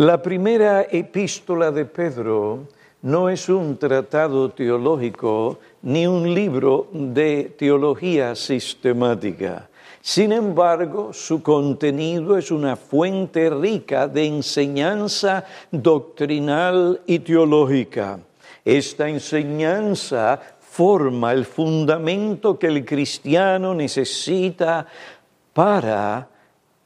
La primera epístola de Pedro no es un tratado teológico ni un libro de teología sistemática. Sin embargo, su contenido es una fuente rica de enseñanza doctrinal y teológica. Esta enseñanza forma el fundamento que el cristiano necesita para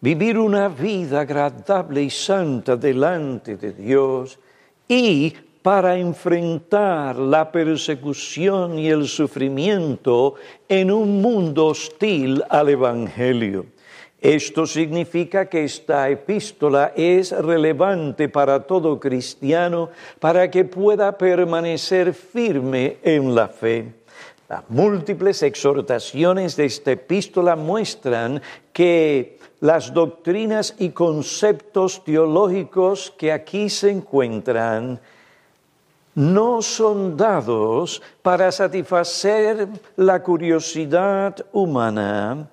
vivir una vida agradable y santa delante de Dios y para enfrentar la persecución y el sufrimiento en un mundo hostil al Evangelio. Esto significa que esta epístola es relevante para todo cristiano para que pueda permanecer firme en la fe. Las múltiples exhortaciones de esta epístola muestran que las doctrinas y conceptos teológicos que aquí se encuentran no son dados para satisfacer la curiosidad humana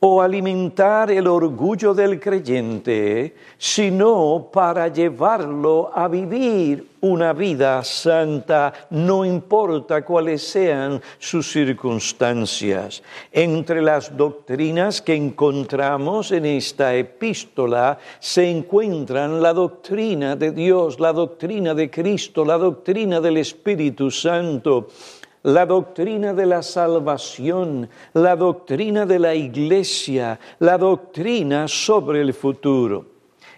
o alimentar el orgullo del creyente, sino para llevarlo a vivir una vida santa, no importa cuáles sean sus circunstancias. Entre las doctrinas que encontramos en esta epístola se encuentran la doctrina de Dios, la doctrina de Cristo, la doctrina del Espíritu Santo la doctrina de la salvación, la doctrina de la iglesia, la doctrina sobre el futuro.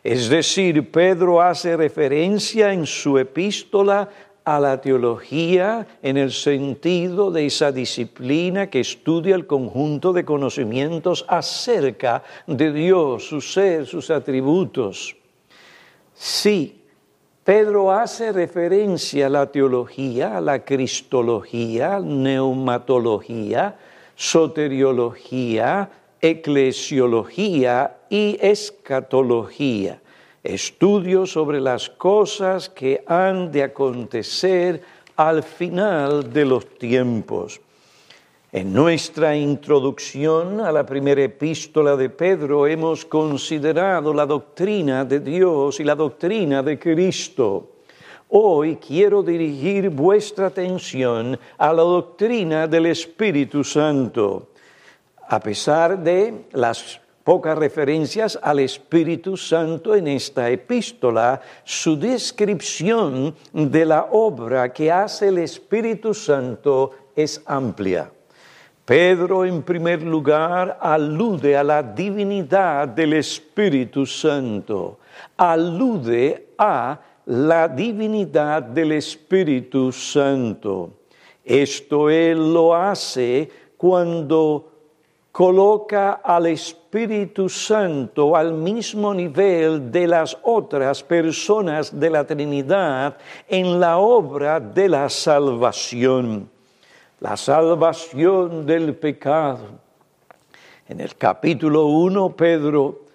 Es decir, Pedro hace referencia en su epístola a la teología en el sentido de esa disciplina que estudia el conjunto de conocimientos acerca de Dios, su ser, sus atributos. Sí, Pedro hace referencia a la teología, a la cristología, neumatología, soteriología, eclesiología y escatología, estudios sobre las cosas que han de acontecer al final de los tiempos. En nuestra introducción a la primera epístola de Pedro hemos considerado la doctrina de Dios y la doctrina de Cristo. Hoy quiero dirigir vuestra atención a la doctrina del Espíritu Santo. A pesar de las pocas referencias al Espíritu Santo en esta epístola, su descripción de la obra que hace el Espíritu Santo es amplia. Pedro en primer lugar alude a la divinidad del Espíritu Santo, alude a la divinidad del Espíritu Santo. Esto él lo hace cuando coloca al Espíritu Santo al mismo nivel de las otras personas de la Trinidad en la obra de la salvación la salvación del pecado. En el capítulo 1, Pedro,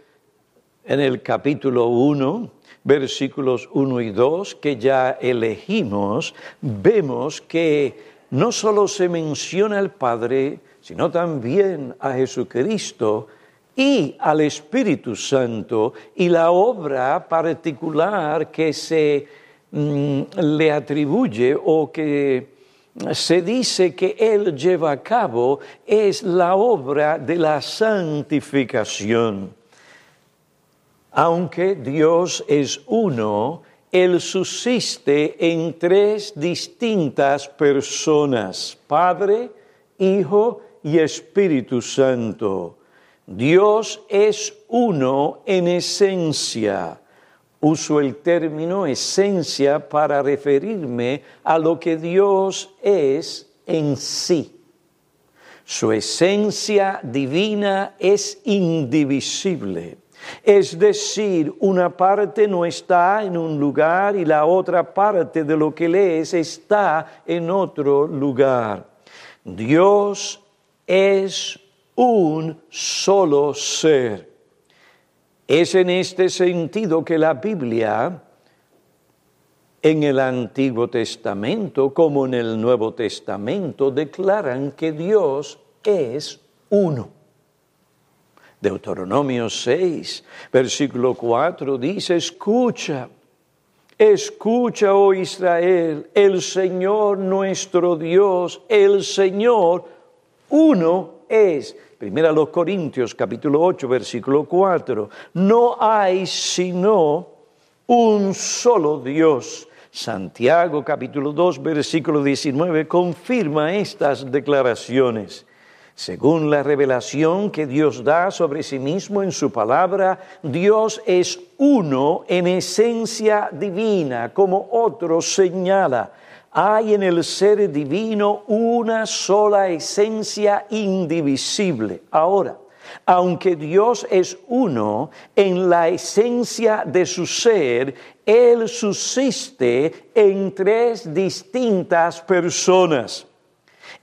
en el capítulo 1, versículos 1 y 2, que ya elegimos, vemos que no solo se menciona al Padre, sino también a Jesucristo y al Espíritu Santo y la obra particular que se mm, le atribuye o que se dice que Él lleva a cabo es la obra de la santificación. Aunque Dios es uno, Él subsiste en tres distintas personas, Padre, Hijo y Espíritu Santo. Dios es uno en esencia Uso el término esencia para referirme a lo que Dios es en sí. Su esencia divina es indivisible. Es decir, una parte no está en un lugar y la otra parte de lo que lees está en otro lugar. Dios es un solo ser. Es en este sentido que la Biblia, en el Antiguo Testamento como en el Nuevo Testamento, declaran que Dios es uno. Deuteronomio 6, versículo 4 dice, escucha, Escucha, oh Israel, el Señor nuestro Dios, el Señor uno es. Primera los Corintios capítulo 8 versículo 4. No hay sino un solo Dios. Santiago capítulo 2 versículo 19 confirma estas declaraciones. Según la revelación que Dios da sobre sí mismo en su palabra, Dios es uno en esencia divina, como otro señala. Hay en el ser divino una sola esencia indivisible. Ahora, aunque Dios es uno en la esencia de su ser, Él subsiste en tres distintas personas.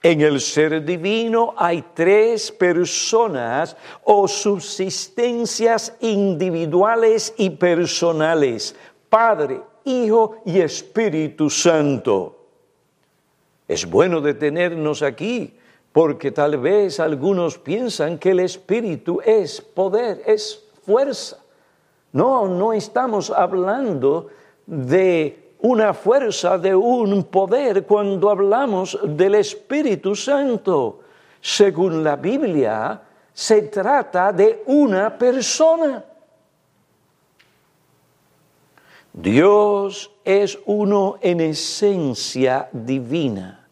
En el ser divino hay tres personas o subsistencias individuales y personales, Padre, Hijo y Espíritu Santo. Es bueno detenernos aquí porque tal vez algunos piensan que el Espíritu es poder, es fuerza. No, no estamos hablando de una fuerza, de un poder cuando hablamos del Espíritu Santo. Según la Biblia, se trata de una persona. Dios es uno en esencia divina,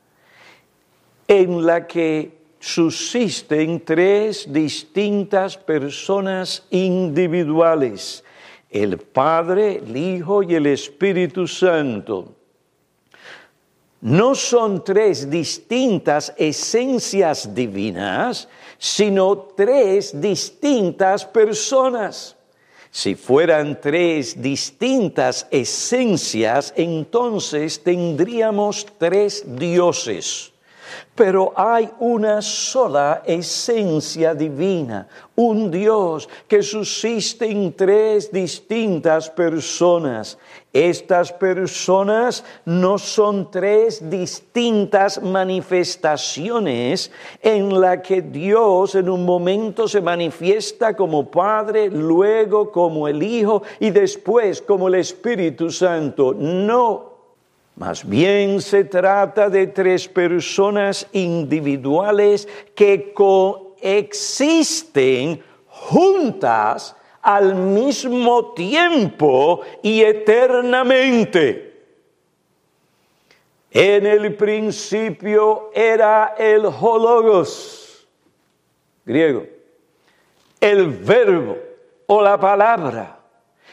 en la que subsisten tres distintas personas individuales el Padre, el Hijo y el Espíritu Santo. No son tres distintas esencias divinas, sino tres distintas personas. Si fueran tres distintas esencias, entonces tendríamos tres dioses pero hay una sola esencia divina, un Dios que subsiste en tres distintas personas. Estas personas no son tres distintas manifestaciones en la que Dios en un momento se manifiesta como Padre, luego como el Hijo y después como el Espíritu Santo. No, más bien se trata de tres personas individuales que coexisten juntas al mismo tiempo y eternamente. En el principio era el hologos, griego, el verbo o la palabra,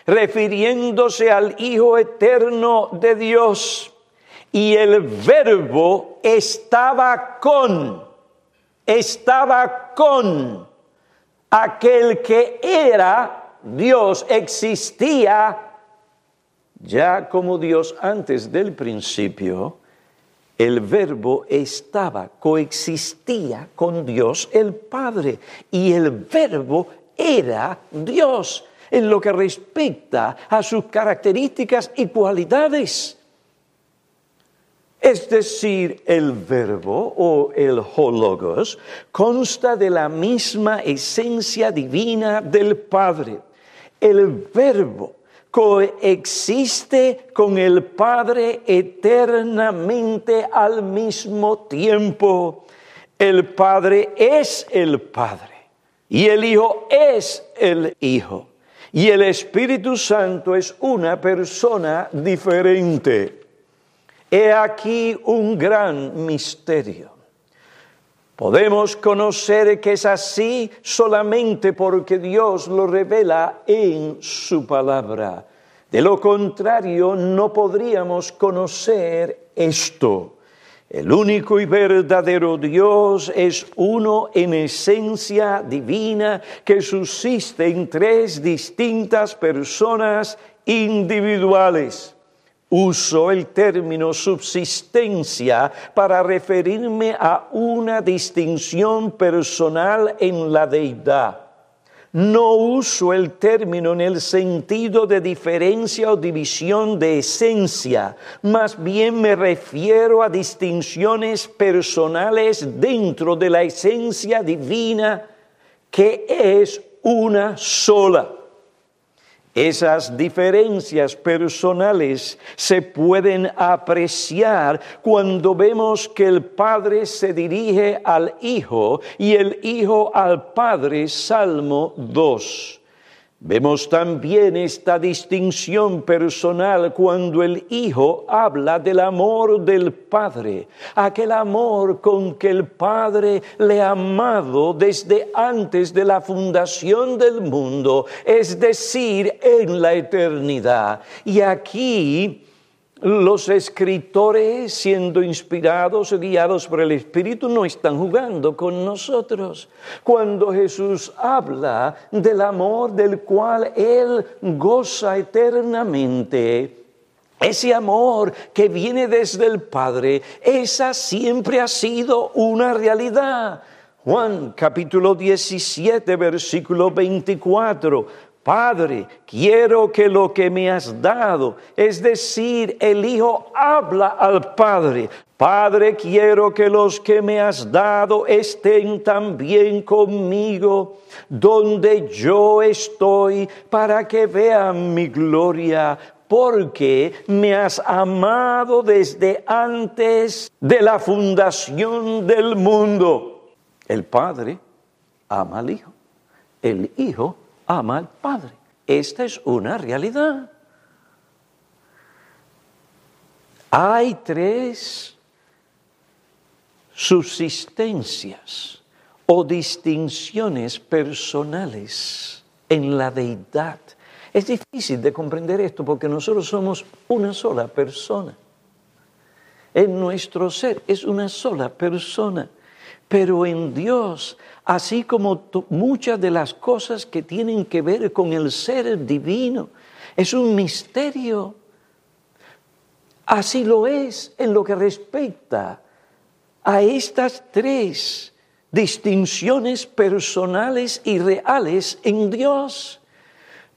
refiriéndose al Hijo eterno de Dios y el verbo estaba con, estaba con aquel que era Dios, existía ya como Dios antes del principio. El verbo estaba, coexistía con Dios el Padre y el verbo era Dios en lo que respecta a sus características y cualidades. Es decir, el verbo o el hologos consta de la misma esencia divina del Padre. El verbo coexiste con el Padre eternamente al mismo tiempo. El Padre es el Padre y el Hijo es el Hijo. Y el Espíritu Santo es una persona diferente. He aquí un gran misterio. Podemos conocer que es así solamente porque Dios lo revela en su palabra. De lo contrario, no podríamos conocer esto. El único y verdadero Dios es uno en esencia divina que subsiste en tres distintas personas individuales. Uso el término subsistencia para referirme a una distinción personal en la deidad. No uso el término en el sentido de diferencia o división de esencia, más bien me refiero a distinciones personales dentro de la esencia divina que es una sola. Esas diferencias personales se pueden apreciar cuando vemos que el Padre se dirige al Hijo y el Hijo al Padre, Salmo 2. Vemos también esta distinción personal cuando el Hijo habla del amor del Padre, aquel amor con que el Padre le ha amado desde antes de la fundación del mundo, es decir, en la eternidad. Y aquí los escritores, siendo inspirados guiados por el Espíritu, no están jugando con nosotros. Cuando Jesús habla del amor del cual Él goza eternamente, ese amor que viene desde el Padre, esa siempre ha sido una realidad. Juan capítulo 17, versículo 24. Padre, quiero que lo que me has dado, es decir, el Hijo habla al Padre. Padre, quiero que los que me has dado estén también conmigo donde yo estoy para que vean mi gloria porque me has amado desde antes de la fundación del mundo. El Padre ama al Hijo, el Hijo ama al Padre. Esta es una realidad. Hay tres subsistencias o distinciones personales en la deidad. Es difícil de comprender esto porque nosotros somos una sola persona. En nuestro ser es una sola persona. Pero en Dios, así como muchas de las cosas que tienen que ver con el ser divino, es un misterio. Así lo es en lo que respecta a estas tres distinciones personales y reales en Dios.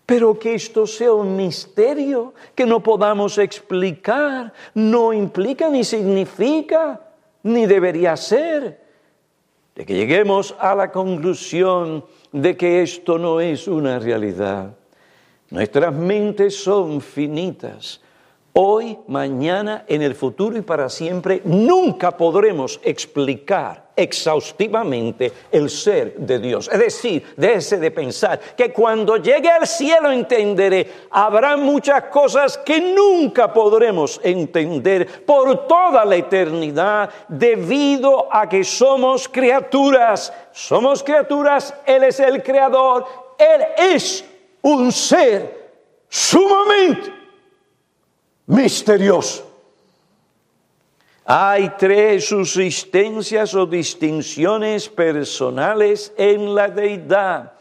Pero que esto sea un misterio que no podamos explicar, no implica ni significa, ni debería ser de que lleguemos a la conclusión de que esto no es una realidad. Nuestras mentes son finitas. Hoy, mañana, en el futuro y para siempre, nunca podremos explicar exhaustivamente el ser de Dios. Es decir, déjese de pensar que cuando llegue al cielo entenderé, habrá muchas cosas que nunca podremos entender por toda la eternidad debido a que somos criaturas. Somos criaturas, Él es el creador, Él es un ser sumamente misterioso. Hay tres subsistencias o distinciones personales en la deidad.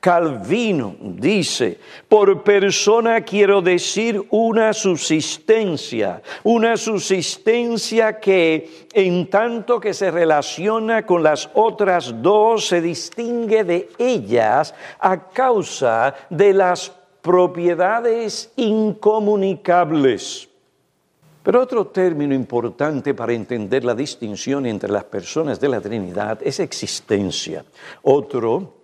Calvino dice, por persona quiero decir una subsistencia, una subsistencia que en tanto que se relaciona con las otras dos, se distingue de ellas a causa de las propiedades incomunicables. Pero otro término importante para entender la distinción entre las personas de la Trinidad es existencia. Otro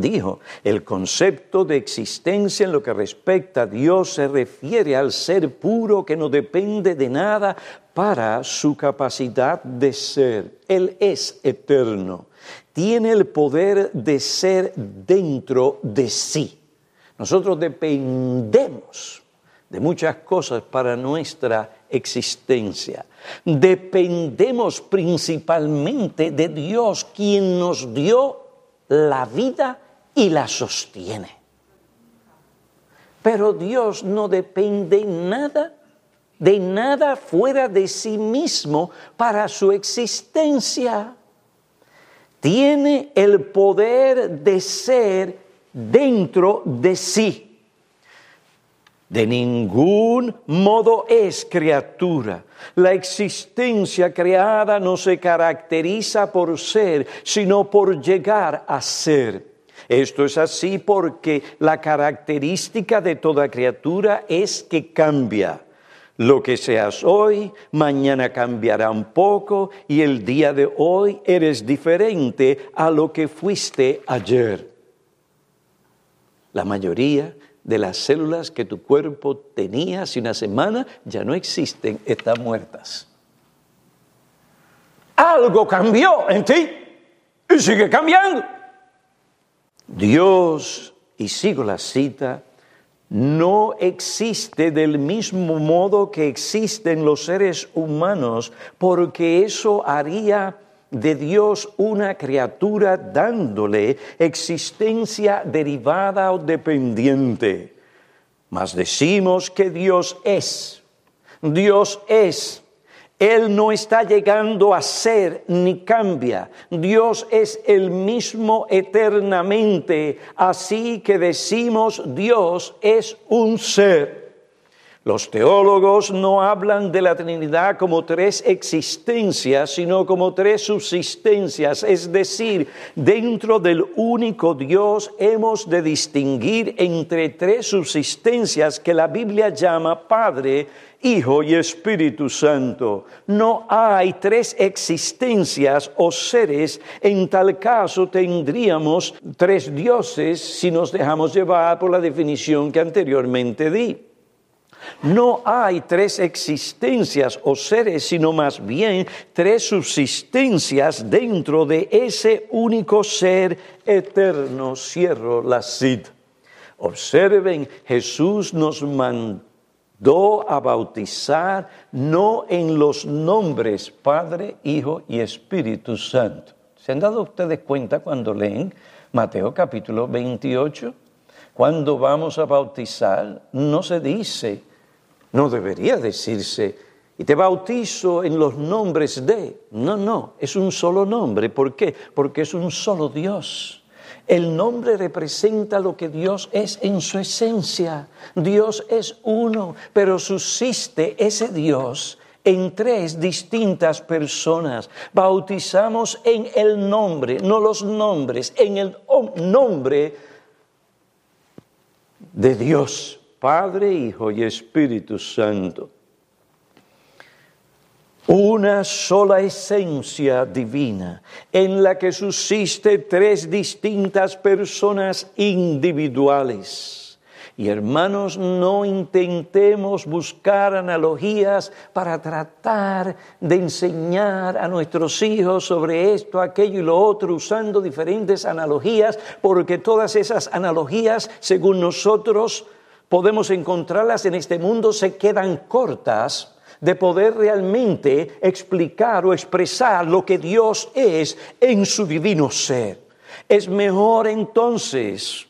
dijo, el concepto de existencia en lo que respecta a Dios se refiere al ser puro que no depende de nada para su capacidad de ser. Él es eterno, tiene el poder de ser dentro de sí. Nosotros dependemos de muchas cosas para nuestra existencia. Dependemos principalmente de Dios, quien nos dio la vida y la sostiene. Pero Dios no depende nada, de nada fuera de sí mismo para su existencia. Tiene el poder de ser dentro de sí de ningún modo es criatura. La existencia creada no se caracteriza por ser, sino por llegar a ser. Esto es así porque la característica de toda criatura es que cambia. Lo que seas hoy, mañana cambiará un poco y el día de hoy eres diferente a lo que fuiste ayer. La mayoría de las células que tu cuerpo tenía hace una semana ya no existen, están muertas. Algo cambió en ti y sigue cambiando. Dios, y sigo la cita, no existe del mismo modo que existen los seres humanos, porque eso haría de Dios una criatura dándole existencia derivada o dependiente. Mas decimos que Dios es. Dios es él no está llegando a ser ni cambia. Dios es el mismo eternamente. Así que decimos Dios es un ser. Los teólogos no hablan de la Trinidad como tres existencias, sino como tres subsistencias, es decir, dentro del único Dios hemos de distinguir entre tres subsistencias que la Biblia llama Padre, Hijo y Espíritu Santo. No hay tres existencias o seres, en tal caso tendríamos tres dioses si nos dejamos llevar por la definición que anteriormente di. No hay tres existencias o seres, sino más bien tres subsistencias dentro de ese único ser eterno. Cierro la cita. Observen, Jesús nos mandó a bautizar no en los nombres Padre, Hijo y Espíritu Santo. ¿Se han dado ustedes cuenta cuando leen Mateo capítulo 28? Cuando vamos a bautizar, no se dice no debería decirse, y te bautizo en los nombres de. No, no, es un solo nombre. ¿Por qué? Porque es un solo Dios. El nombre representa lo que Dios es en su esencia. Dios es uno, pero subsiste ese Dios en tres distintas personas. Bautizamos en el nombre, no los nombres, en el nombre de Dios. Padre, Hijo y Espíritu Santo. Una sola esencia divina en la que subsiste tres distintas personas individuales. Y hermanos, no intentemos buscar analogías para tratar de enseñar a nuestros hijos sobre esto, aquello y lo otro, usando diferentes analogías, porque todas esas analogías, según nosotros, podemos encontrarlas en este mundo se quedan cortas de poder realmente explicar o expresar lo que Dios es en su divino ser. Es mejor entonces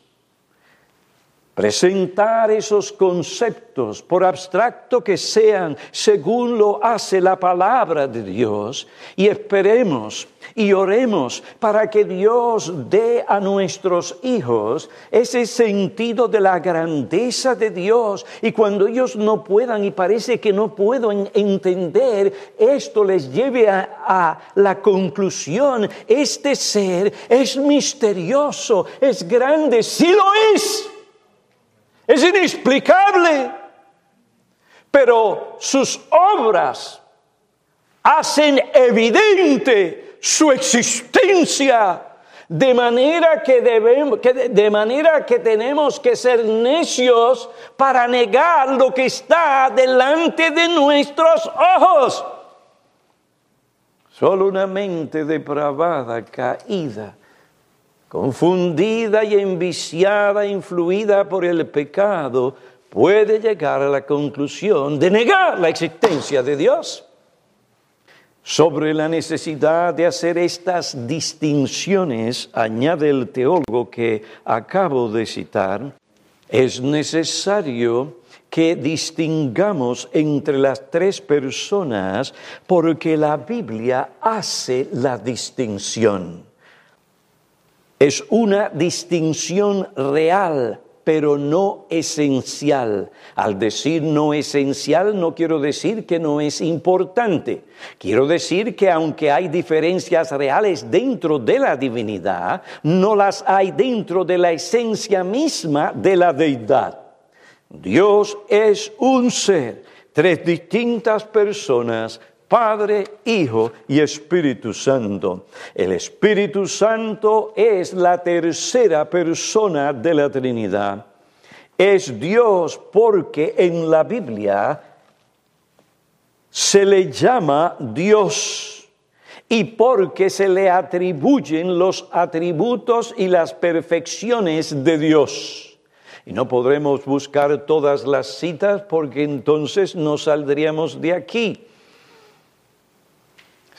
presentar esos conceptos, por abstracto que sean, según lo hace la palabra de Dios, y esperemos y oremos para que Dios dé a nuestros hijos ese sentido de la grandeza de Dios, y cuando ellos no puedan y parece que no puedan entender, esto les lleve a, a la conclusión, este ser es misterioso, es grande, sí lo es es inexplicable, pero sus obras hacen evidente su existencia. De manera que debemos, de manera que tenemos que ser necios para negar lo que está delante de nuestros ojos. Solo una mente depravada, caída, confundida y enviciada, influida por el pecado, puede llegar a la conclusión de negar la existencia de Dios. Sobre la necesidad de hacer estas distinciones, añade el teólogo que acabo de citar, es necesario que distingamos entre las tres personas porque la Biblia hace la distinción. Es una distinción real, pero no esencial. Al decir no esencial no quiero decir que no es importante. Quiero decir que aunque hay diferencias reales dentro de la divinidad, no las hay dentro de la esencia misma de la deidad. Dios es un ser, tres distintas personas Padre, Hijo y Espíritu Santo. El Espíritu Santo es la tercera persona de la Trinidad. es Dios porque en la Biblia se le llama Dios y porque se le atribuyen los atributos y las perfecciones de Dios. Y no podremos buscar todas las citas porque entonces no saldríamos de aquí.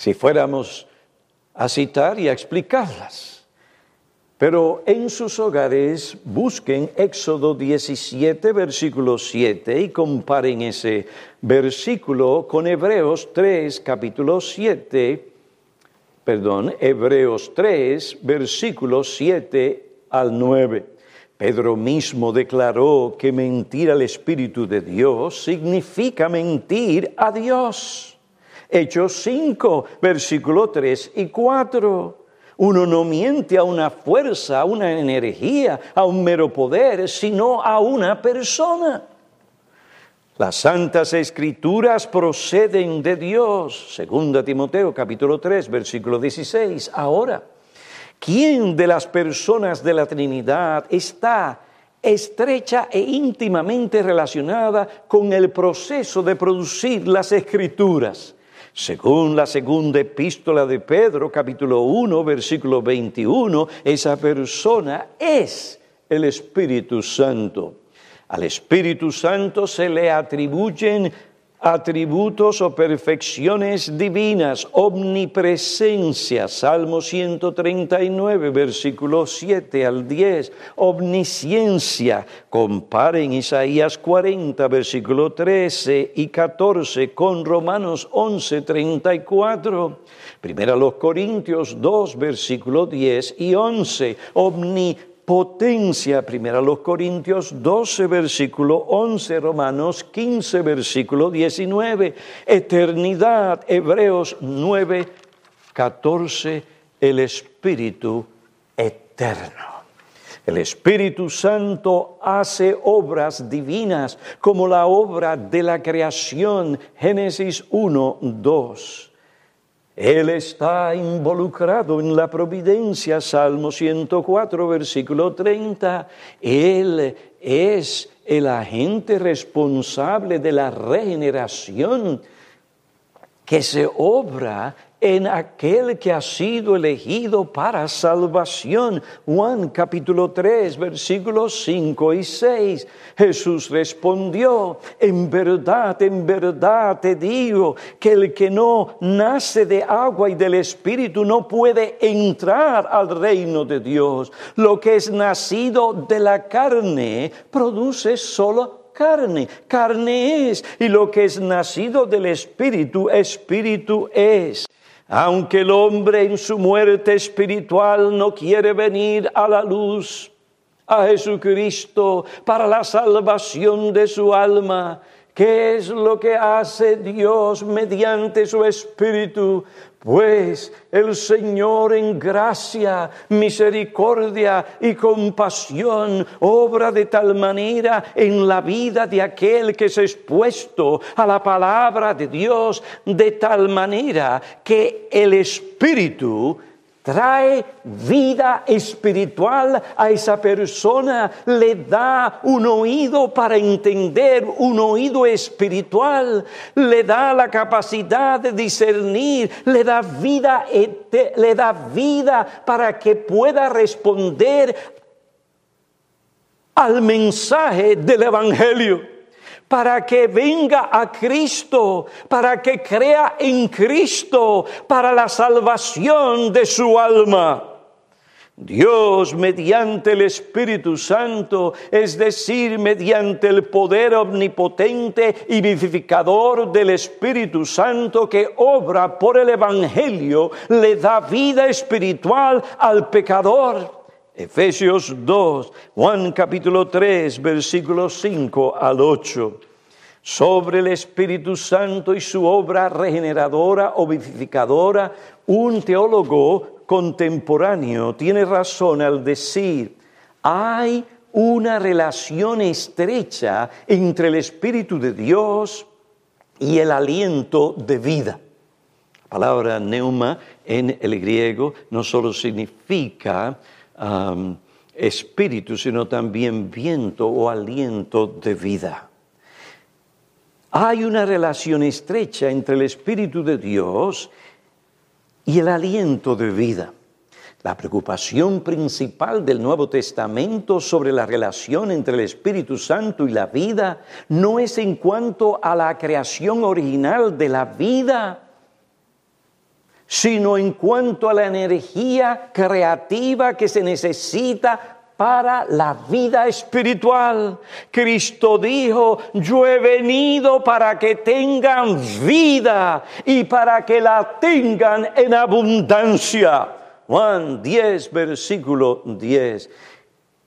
Si fuéramos a citar y a explicarlas. Pero en sus hogares busquen Éxodo 17, versículo 7 y comparen ese versículo con Hebreos 3, capítulo 7, perdón, Hebreos 3, versículo 7 al 9. Pedro mismo declaró que mentir al Espíritu de Dios significa mentir a Dios. Hechos 5, versículo 3 y 4. Uno no miente a una fuerza, a una energía, a un mero poder, sino a una persona. Las santas escrituras proceden de Dios. Segunda Timoteo capítulo 3, versículo 16. Ahora, ¿quién de las personas de la Trinidad está estrecha e íntimamente relacionada con el proceso de producir las escrituras? Según la segunda epístola de Pedro, capítulo 1, versículo 21, esa persona es el Espíritu Santo. Al Espíritu Santo se le atribuyen atributos o perfecciones divinas, omnipresencia, Salmo 139, versículo 7 al 10, omnisciencia, comparen Isaías 40, versículo 13 y 14 con Romanos 11, 34, primera los Corintios 2, versículo 10 y 11, omnipresencia potencia. Primera los Corintios 12, versículo 11, Romanos 15, versículo 19, eternidad, Hebreos 9, 14, el Espíritu eterno. El Espíritu Santo hace obras divinas como la obra de la creación, Génesis 1, 2. Él está involucrado en la providencia, Salmo 104, versículo 30. Él es el agente responsable de la regeneración que se obra en aquel que ha sido elegido para salvación. Juan capítulo 3, versículos 5 y 6. Jesús respondió, en verdad, en verdad te digo que el que no nace de agua y del Espíritu no puede entrar al reino de Dios. Lo que es nacido de la carne produce solo carne, carne es, y lo que es nacido del Espíritu, Espíritu es. Aunque el hombre en su muerte espiritual no quiere venir a la luz, a Jesucristo para la salvación de su alma, ¿Qué es lo que hace Dios mediante su Espíritu? Pues el Señor en gracia, misericordia y compasión obra de tal manera en la vida de aquel que es expuesto a la palabra de Dios, de tal manera que el Espíritu trae vida espiritual a esa persona, le da un oído para entender, un oído espiritual, le da la capacidad de discernir, le da vida, le da vida para que pueda responder al mensaje del Evangelio para que venga a Cristo, para que crea en Cristo, para la salvación de su alma. Dios mediante el Espíritu Santo, es decir, mediante el poder omnipotente y vivificador del Espíritu Santo que obra por el Evangelio, le da vida espiritual al pecador. Efesios 2, Juan capítulo 3, versículos 5 al 8. Sobre el Espíritu Santo y su obra regeneradora o vivificadora, un teólogo contemporáneo tiene razón al decir, hay una relación estrecha entre el Espíritu de Dios y el aliento de vida. La palabra neuma en el griego no solo significa espíritu, sino también viento o aliento de vida. Hay una relación estrecha entre el Espíritu de Dios y el aliento de vida. La preocupación principal del Nuevo Testamento sobre la relación entre el Espíritu Santo y la vida no es en cuanto a la creación original de la vida, sino en cuanto a la energía creativa que se necesita para la vida espiritual. Cristo dijo, yo he venido para que tengan vida y para que la tengan en abundancia. Juan 10, versículo 10.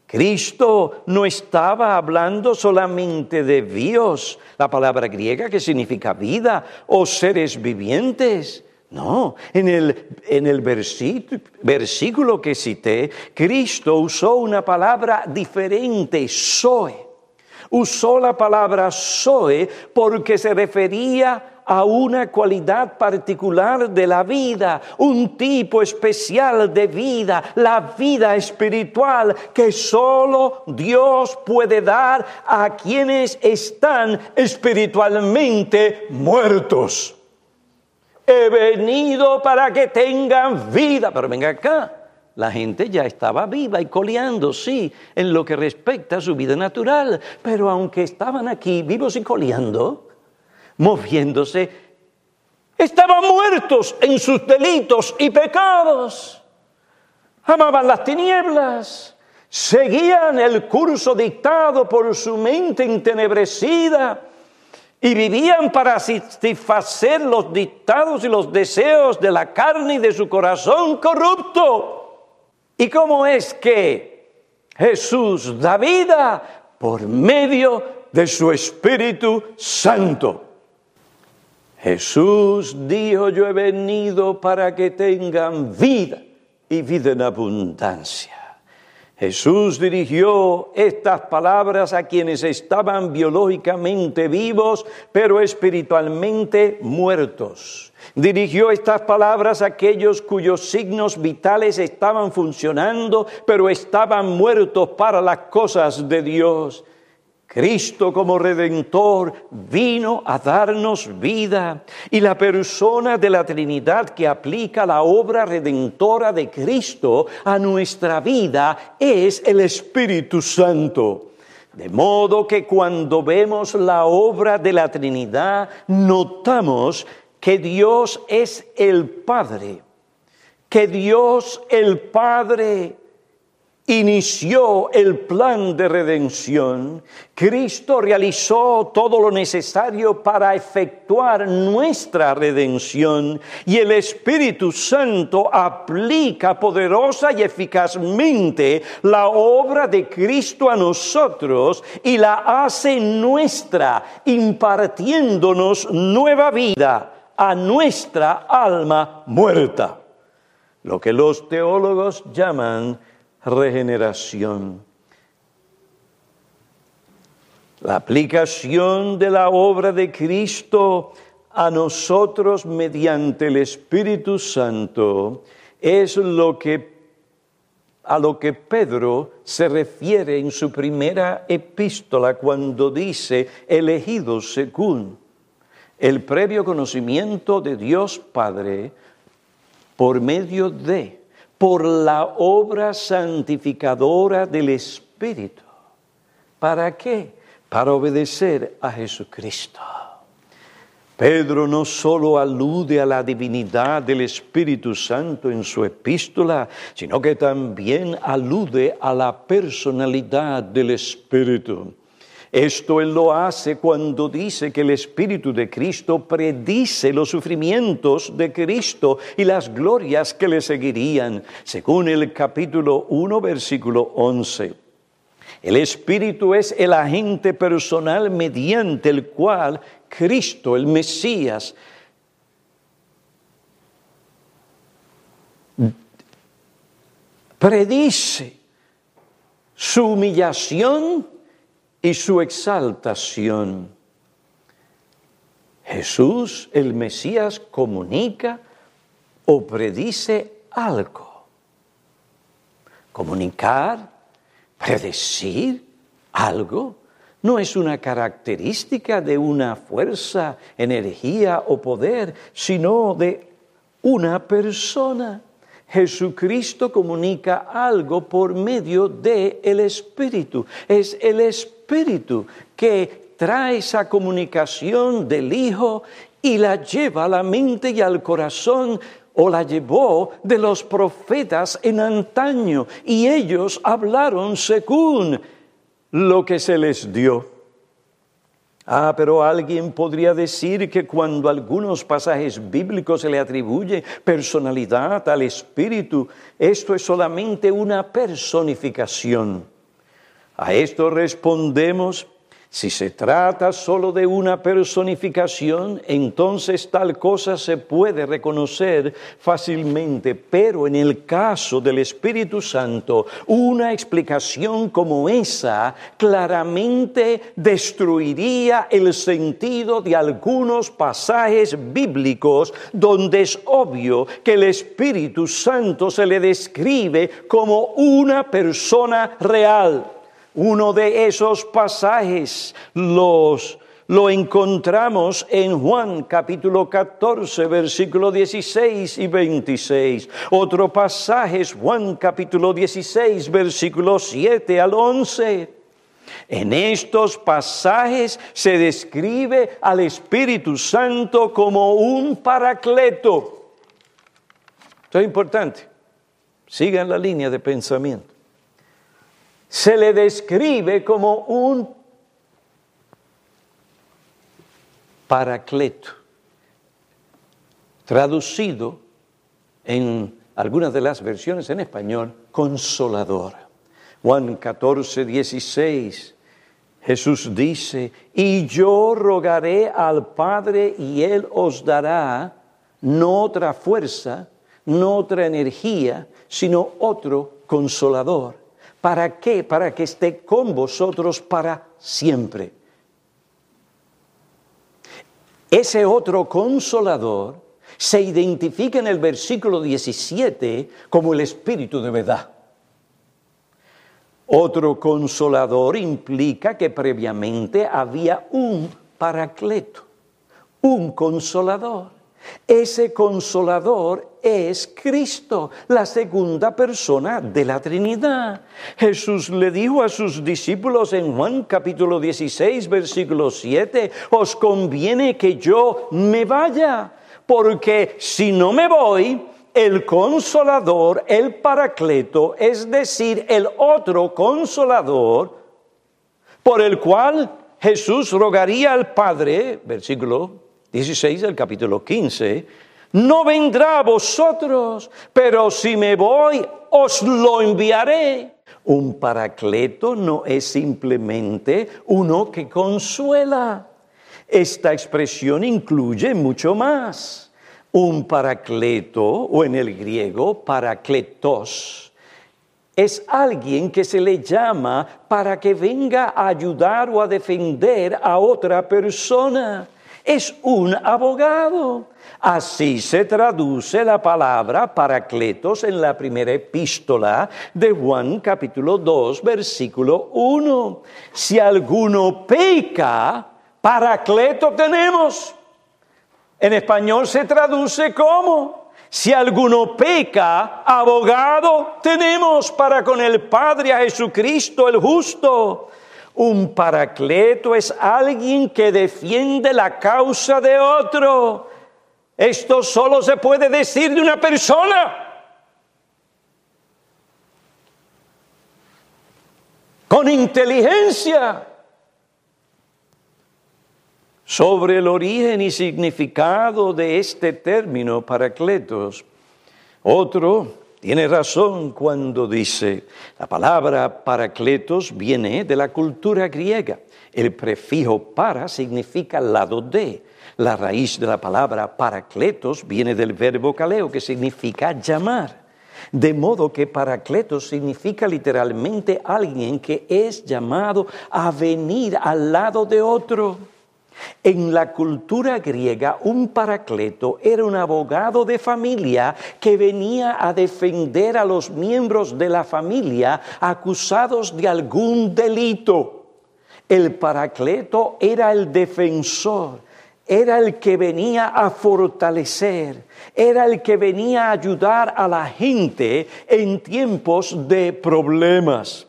Cristo no estaba hablando solamente de Dios, la palabra griega que significa vida o seres vivientes. No, en el, en el versículo, que cité, Cristo usó una palabra diferente, soy. Usó la palabra soy porque se refería a una cualidad particular de la vida, un tipo especial de vida, la vida espiritual que solo Dios puede dar a quienes están espiritualmente muertos. He venido para que tengan vida. Pero venga acá, la gente ya estaba viva y coleando, sí, en lo que respecta a su vida natural. Pero aunque estaban aquí vivos y coleando, moviéndose, estaban muertos en sus delitos y pecados. Amaban las tinieblas, seguían el curso dictado por su mente entenebrecida y vivían para satisfacer los dictados y los deseos de la carne y de su corazón corrupto. ¿Y cómo es que Jesús da vida? Por medio de su Espíritu Santo. Jesús dijo, yo he venido para que tengan vida y vida en abundancia. Jesús dirigió estas palabras a quienes estaban biológicamente vivos, pero espiritualmente muertos. Dirigió estas palabras a aquellos cuyos signos vitales estaban funcionando, pero estaban muertos para las cosas de Dios. Cristo como redentor vino a darnos vida y la persona de la Trinidad que aplica la obra redentora de Cristo a nuestra vida es el Espíritu Santo. De modo que cuando vemos la obra de la Trinidad, notamos que Dios es el Padre, que Dios el Padre inició el plan de redención, Cristo realizó todo lo necesario para efectuar nuestra redención y el Espíritu Santo aplica poderosa y eficazmente la obra de Cristo a nosotros y la hace nuestra, impartiéndonos nueva vida a nuestra alma muerta, lo que los teólogos llaman regeneración. La aplicación de la obra de Cristo a nosotros mediante el Espíritu Santo es lo que a lo que Pedro se refiere en su primera epístola cuando dice elegidos según el previo conocimiento de Dios Padre por medio de por la obra santificadora del Espíritu. ¿Para qué? Para obedecer a Jesucristo. Pedro no solo alude a la divinidad del Espíritu Santo en su epístola, sino que también alude a la personalidad del Espíritu. Esto Él lo hace cuando dice que el Espíritu de Cristo predice los sufrimientos de Cristo y las glorias que le seguirían, según el capítulo 1, versículo 11. El Espíritu es el agente personal mediante el cual Cristo, el Mesías, predice su humillación y su exaltación. Jesús, el Mesías, comunica o predice algo. Comunicar predecir algo, no es una característica de una fuerza, energía o poder, sino de una persona. Jesucristo comunica algo por medio del el Espíritu. Es el Espíritu que trae esa comunicación del Hijo y la lleva a la mente y al corazón o la llevó de los profetas en antaño y ellos hablaron según lo que se les dio. Ah, pero alguien podría decir que cuando algunos pasajes bíblicos se le atribuye personalidad al Espíritu, esto es solamente una personificación. A esto respondemos si se trata solo de una personificación, entonces tal cosa se puede reconocer fácilmente, pero en el caso del Espíritu Santo, una explicación como esa claramente destruiría el sentido de algunos pasajes bíblicos donde es obvio que el Espíritu Santo se le describe como una persona real. Uno de esos pasajes los, lo encontramos en Juan capítulo 14, versículo 16 y 26. Otro pasaje es Juan capítulo 16, versículo 7 al 11. En estos pasajes se describe al Espíritu Santo como un paracleto. Esto es importante. Sigan la línea de pensamiento se le describe como un paracleto, traducido en algunas de las versiones en español, consolador. Juan 14, 16, Jesús dice, y yo rogaré al Padre y Él os dará no otra fuerza, no otra energía, sino otro consolador ¿Para qué? Para que esté con vosotros para siempre. Ese otro consolador se identifica en el versículo 17 como el Espíritu de verdad. Otro consolador implica que previamente había un paracleto, un consolador. Ese consolador es Cristo, la segunda persona de la Trinidad. Jesús le dijo a sus discípulos en Juan capítulo 16, versículo 7, os conviene que yo me vaya, porque si no me voy, el consolador, el paracleto, es decir, el otro consolador, por el cual Jesús rogaría al Padre, versículo 16 del capítulo 15, no vendrá a vosotros, pero si me voy, os lo enviaré. Un paracleto no es simplemente uno que consuela. Esta expresión incluye mucho más. Un paracleto, o en el griego, paracletos, es alguien que se le llama para que venga a ayudar o a defender a otra persona es un abogado. Así se traduce la palabra paracletos en la primera epístola de Juan capítulo 2 versículo 1. Si alguno peca, paracleto tenemos. En español se traduce como, si alguno peca, abogado tenemos para con el Padre a Jesucristo el justo. Un paracleto es alguien que defiende la causa de otro. Esto solo se puede decir de una persona. Con inteligencia. Sobre el origen y significado de este término paracletos, otro tiene razón cuando dice, la palabra paracletos viene de la cultura griega. El prefijo para significa lado de. La raíz de la palabra paracletos viene del verbo caleo que significa llamar. De modo que paracletos significa literalmente alguien que es llamado a venir al lado de otro. En la cultura griega, un paracleto era un abogado de familia que venía a defender a los miembros de la familia acusados de algún delito. El paracleto era el defensor, era el que venía a fortalecer, era el que venía a ayudar a la gente en tiempos de problemas.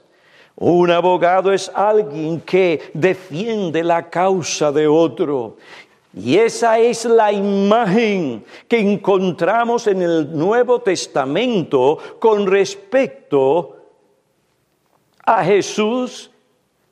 Un abogado es alguien que defiende la causa de otro. Y esa es la imagen que encontramos en el Nuevo Testamento con respecto a Jesús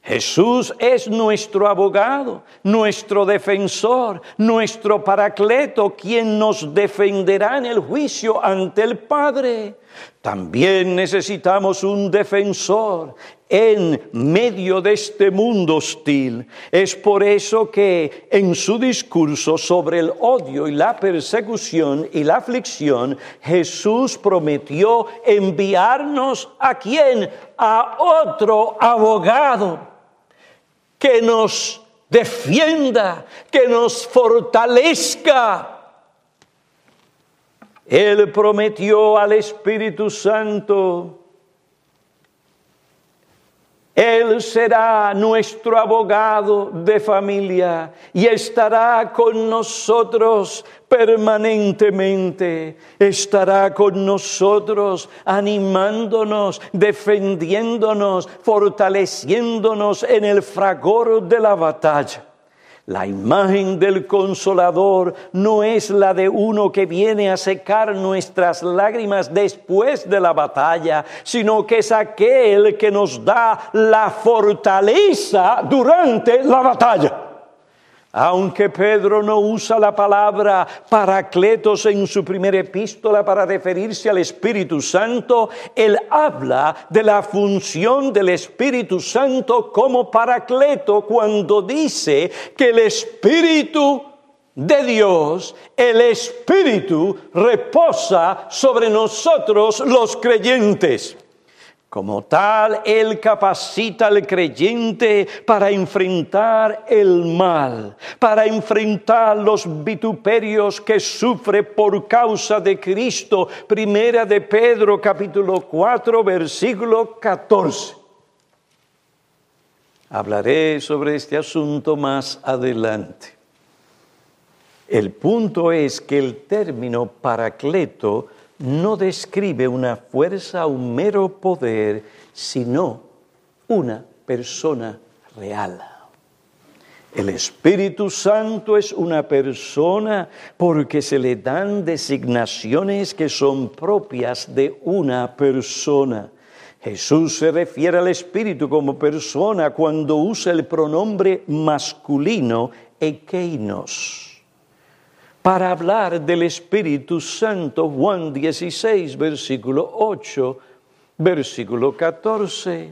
Jesús es nuestro abogado, nuestro defensor, nuestro paracleto, quien nos defenderá en el juicio ante el Padre. También necesitamos un defensor en medio de este mundo hostil. Es por eso que en su discurso sobre el odio y la persecución y la aflicción, Jesús prometió enviarnos a quién? A otro abogado que nos defienda, que nos fortalezca. Él prometió al Espíritu Santo él será nuestro abogado de familia y estará con nosotros permanentemente. Estará con nosotros animándonos, defendiéndonos, fortaleciéndonos en el fragor de la batalla. La imagen del consolador no es la de uno que viene a secar nuestras lágrimas después de la batalla, sino que es aquel que nos da la fortaleza durante la batalla. Aunque Pedro no usa la palabra paracletos en su primera epístola para referirse al Espíritu Santo, él habla de la función del Espíritu Santo como paracleto cuando dice que el Espíritu de Dios, el Espíritu reposa sobre nosotros los creyentes. Como tal, Él capacita al creyente para enfrentar el mal, para enfrentar los vituperios que sufre por causa de Cristo. Primera de Pedro capítulo 4 versículo 14. Hablaré sobre este asunto más adelante. El punto es que el término paracleto no describe una fuerza o un mero poder, sino una persona real. El Espíritu Santo es una persona porque se le dan designaciones que son propias de una persona. Jesús se refiere al Espíritu como persona cuando usa el pronombre masculino ekeinos para hablar del Espíritu Santo, Juan 16, versículo 8, versículo 14.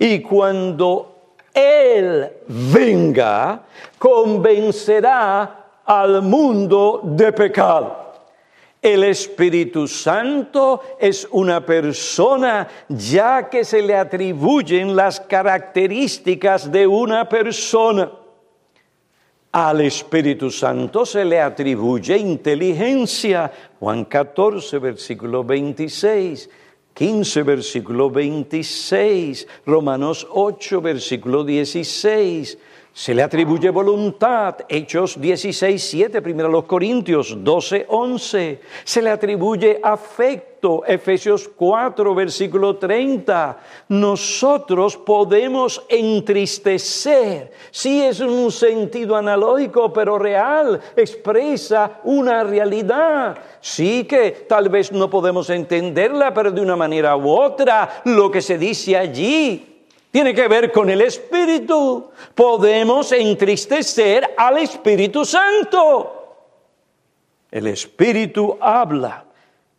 Y cuando Él venga, convencerá al mundo de pecado. El Espíritu Santo es una persona ya que se le atribuyen las características de una persona. Al Espíritu Santo se le atribuye inteligencia. Juan 14, versículo 26. 15, versículo 26, Romanos 8, versículo 16. Se le atribuye voluntad, Hechos 16, 7, 1 Corintios 12, 11. Se le atribuye afecto, Efesios 4, versículo 30. Nosotros podemos entristecer, si es un sentido analógico, pero real, expresa una realidad. Sí que tal vez no podemos entenderla, pero de una manera u otra, lo que se dice allí tiene que ver con el Espíritu. Podemos entristecer al Espíritu Santo. El Espíritu habla.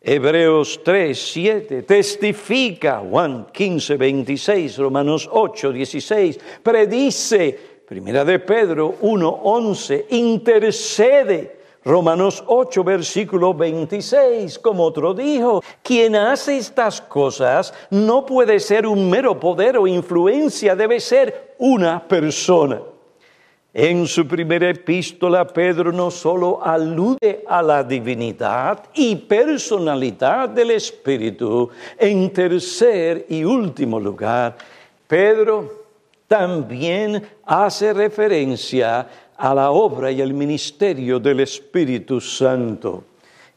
Hebreos 3, 7, testifica, Juan 15, 26, Romanos 8, 16, predice, Primera de Pedro 1, 11, intercede, Romanos 8, versículo 26, como otro dijo, quien hace estas cosas no puede ser un mero poder o influencia, debe ser una persona. En su primera epístola, Pedro no solo alude a la divinidad y personalidad del Espíritu, en tercer y último lugar, Pedro también hace referencia a la obra y el ministerio del Espíritu Santo.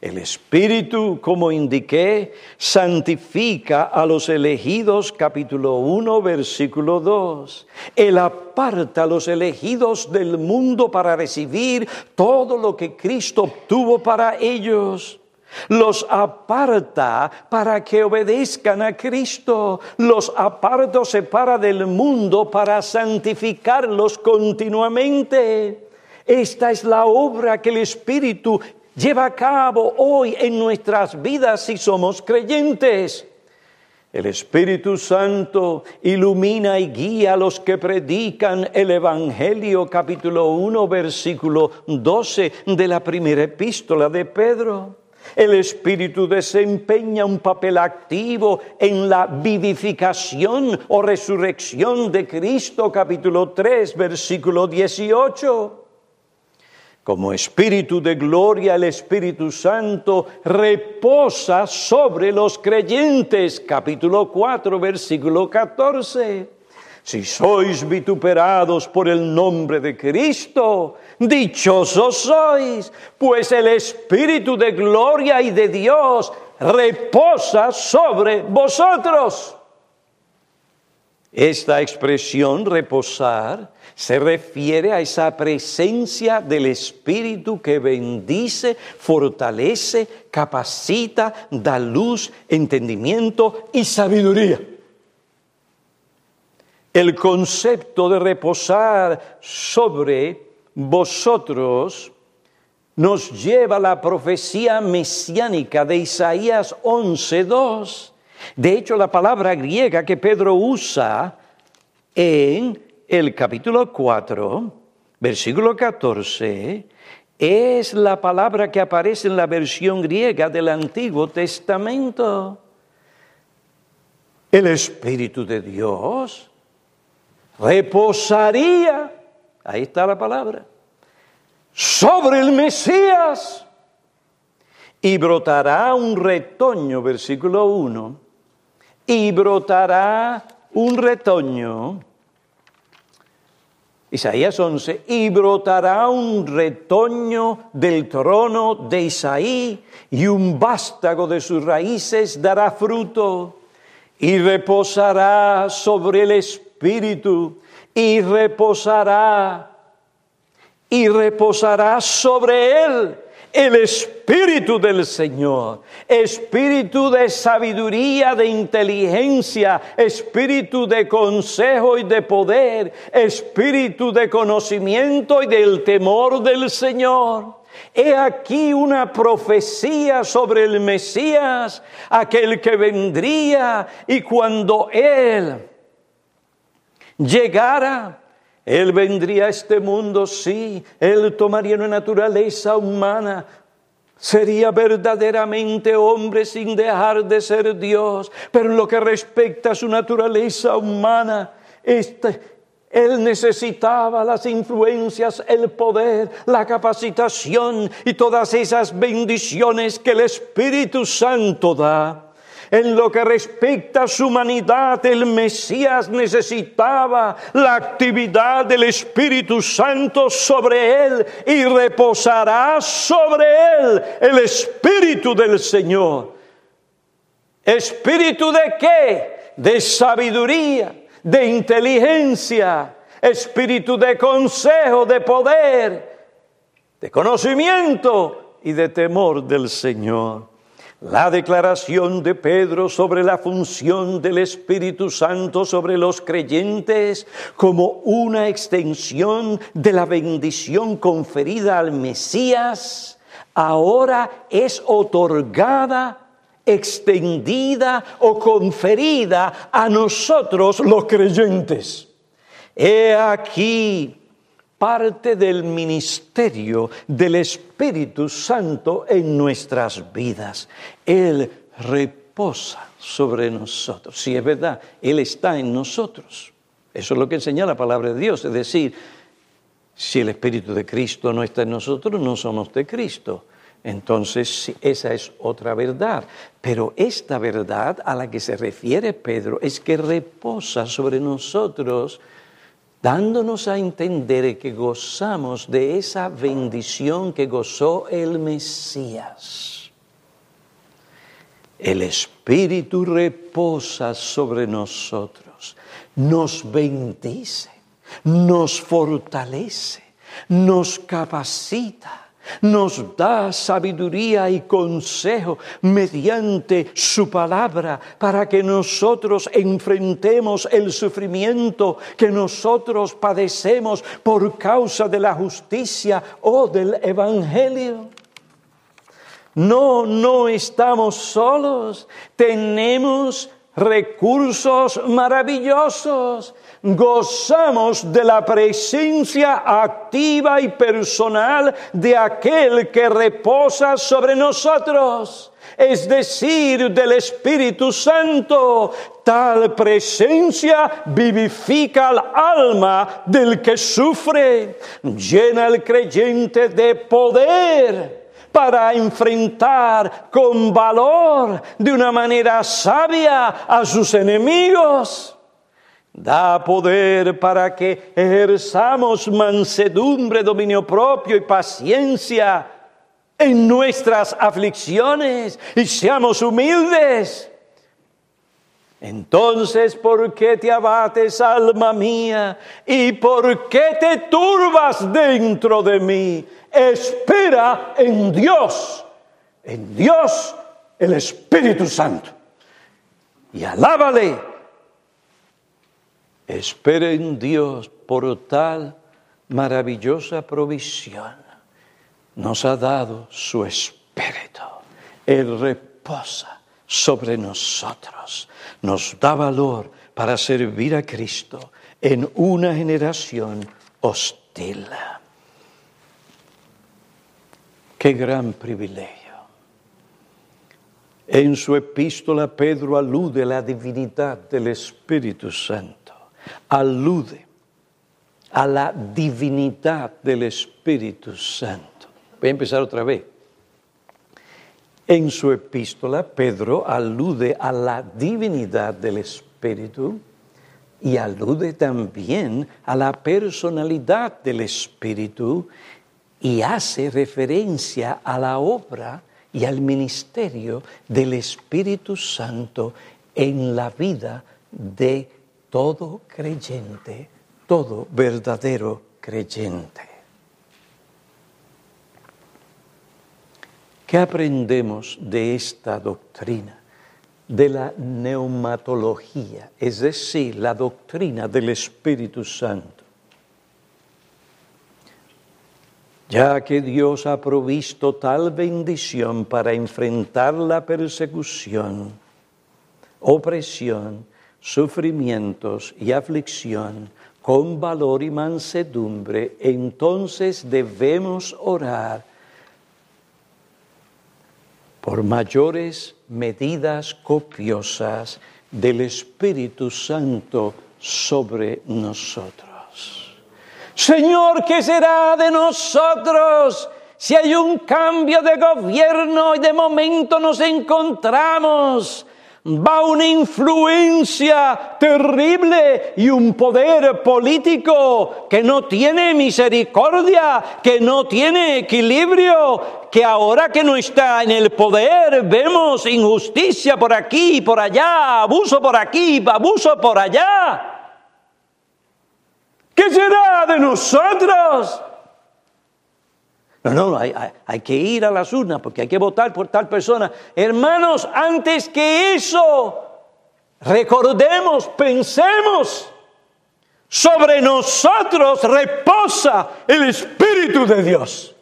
El Espíritu, como indiqué, santifica a los elegidos, capítulo 1, versículo 2. Él aparta a los elegidos del mundo para recibir todo lo que Cristo obtuvo para ellos. Los aparta para que obedezcan a Cristo. Los aparta separa del mundo para santificarlos continuamente. Esta es la obra que el Espíritu lleva a cabo hoy en nuestras vidas si somos creyentes. El Espíritu Santo ilumina y guía a los que predican el Evangelio, capítulo 1, versículo 12 de la primera epístola de Pedro. El Espíritu desempeña un papel activo en la vivificación o resurrección de Cristo, capítulo 3, versículo 18. Como Espíritu de gloria, el Espíritu Santo reposa sobre los creyentes. Capítulo 4, versículo 14. Si sois vituperados por el nombre de Cristo, dichosos sois, pues el Espíritu de gloria y de Dios reposa sobre vosotros. Esta expresión reposar se refiere a esa presencia del Espíritu que bendice, fortalece, capacita, da luz, entendimiento y sabiduría. El concepto de reposar sobre vosotros nos lleva a la profecía mesiánica de Isaías 11.2. De hecho, la palabra griega que Pedro usa en el capítulo 4, versículo 14, es la palabra que aparece en la versión griega del Antiguo Testamento. El Espíritu de Dios reposaría, ahí está la palabra, sobre el Mesías y brotará un retoño, versículo 1, y brotará un retoño Isaías 11, y brotará un retoño del trono de Isaí, y un vástago de sus raíces dará fruto, y reposará sobre el espíritu, y reposará, y reposará sobre él el Espíritu del Señor, Espíritu de sabiduría, de inteligencia, Espíritu de consejo y de poder, Espíritu de conocimiento y del temor del Señor. He aquí una profecía sobre el Mesías, aquel que vendría y cuando Él llegara, él vendría a este mundo, sí, Él tomaría una naturaleza humana, sería verdaderamente hombre sin dejar de ser Dios, pero en lo que respecta a su naturaleza humana, este, él necesitaba las influencias, el poder, la capacitación y todas esas bendiciones que el Espíritu Santo da. En lo que respecta a su humanidad, el Mesías necesitaba la actividad del Espíritu Santo sobre él y reposará sobre él el Espíritu del Señor. ¿Espíritu de qué? De sabiduría, de inteligencia, espíritu de consejo, de poder, de conocimiento y de temor del Señor. La declaración de Pedro sobre la función del Espíritu Santo sobre los creyentes como una extensión de la bendición conferida al Mesías, ahora es otorgada, extendida o conferida a nosotros los creyentes. He aquí parte del ministerio del Espíritu Santo en nuestras vidas. Él reposa sobre nosotros. Si es verdad, Él está en nosotros. Eso es lo que enseña la palabra de Dios. Es decir, Si el Espíritu de Cristo no está en nosotros, no somos de Cristo. Entonces, esa es otra verdad. Pero esta verdad a la que se refiere Pedro es que reposa sobre nosotros, dándonos a entender que gozamos de esa bendición que gozó el Mesías. El Espíritu reposa sobre nosotros, nos bendice, nos fortalece, nos capacita nos da sabiduría y consejo mediante su palabra para que nosotros enfrentemos el sufrimiento que nosotros padecemos por causa de la justicia o del Evangelio. No, no estamos solos, tenemos recursos maravillosos gozamos de la presencia activa y personal de aquel que reposa sobre nosotros, es decir, del Espíritu Santo. Tal presencia vivifica al alma del que sufre, llena al creyente de poder para enfrentar con valor, de una manera sabia, a sus enemigos. Da poder para que ejerzamos mansedumbre, dominio propio y paciencia en nuestras aflicciones y seamos humildes. Entonces, ¿por qué te abates, alma mía? ¿Y por qué te turbas dentro de mí? Espera en Dios, en Dios el Espíritu Santo. Y alábale Espera en Dios por tal maravillosa provisión. Nos ha dado su espíritu. Él reposa sobre nosotros. Nos da valor para servir a Cristo en una generación hostil. Qué gran privilegio. En su epístola Pedro alude a la divinidad del Espíritu Santo alude a la divinidad del Espíritu Santo. Voy a empezar otra vez. En su epístola, Pedro alude a la divinidad del Espíritu y alude también a la personalidad del Espíritu y hace referencia a la obra y al ministerio del Espíritu Santo en la vida de todo creyente, todo verdadero creyente. ¿Qué aprendemos de esta doctrina? De la neumatología, es decir, la doctrina del Espíritu Santo. Ya que Dios ha provisto tal bendición para enfrentar la persecución, opresión, sufrimientos y aflicción con valor y mansedumbre, entonces debemos orar por mayores medidas copiosas del Espíritu Santo sobre nosotros. Señor, ¿qué será de nosotros? Si hay un cambio de gobierno y de momento nos encontramos va una influencia terrible y un poder político que no tiene misericordia, que no tiene equilibrio, que ahora que no está en el poder vemos injusticia por aquí y por allá, abuso por aquí, abuso por allá. ¿Qué será de nosotros? No, no, hay, hay, que ir a las urnas porque hay que votar por tal persona. Hermanos, antes que eso, recordemos, pensemos, sobre nosotros reposa el Espíritu de Dios.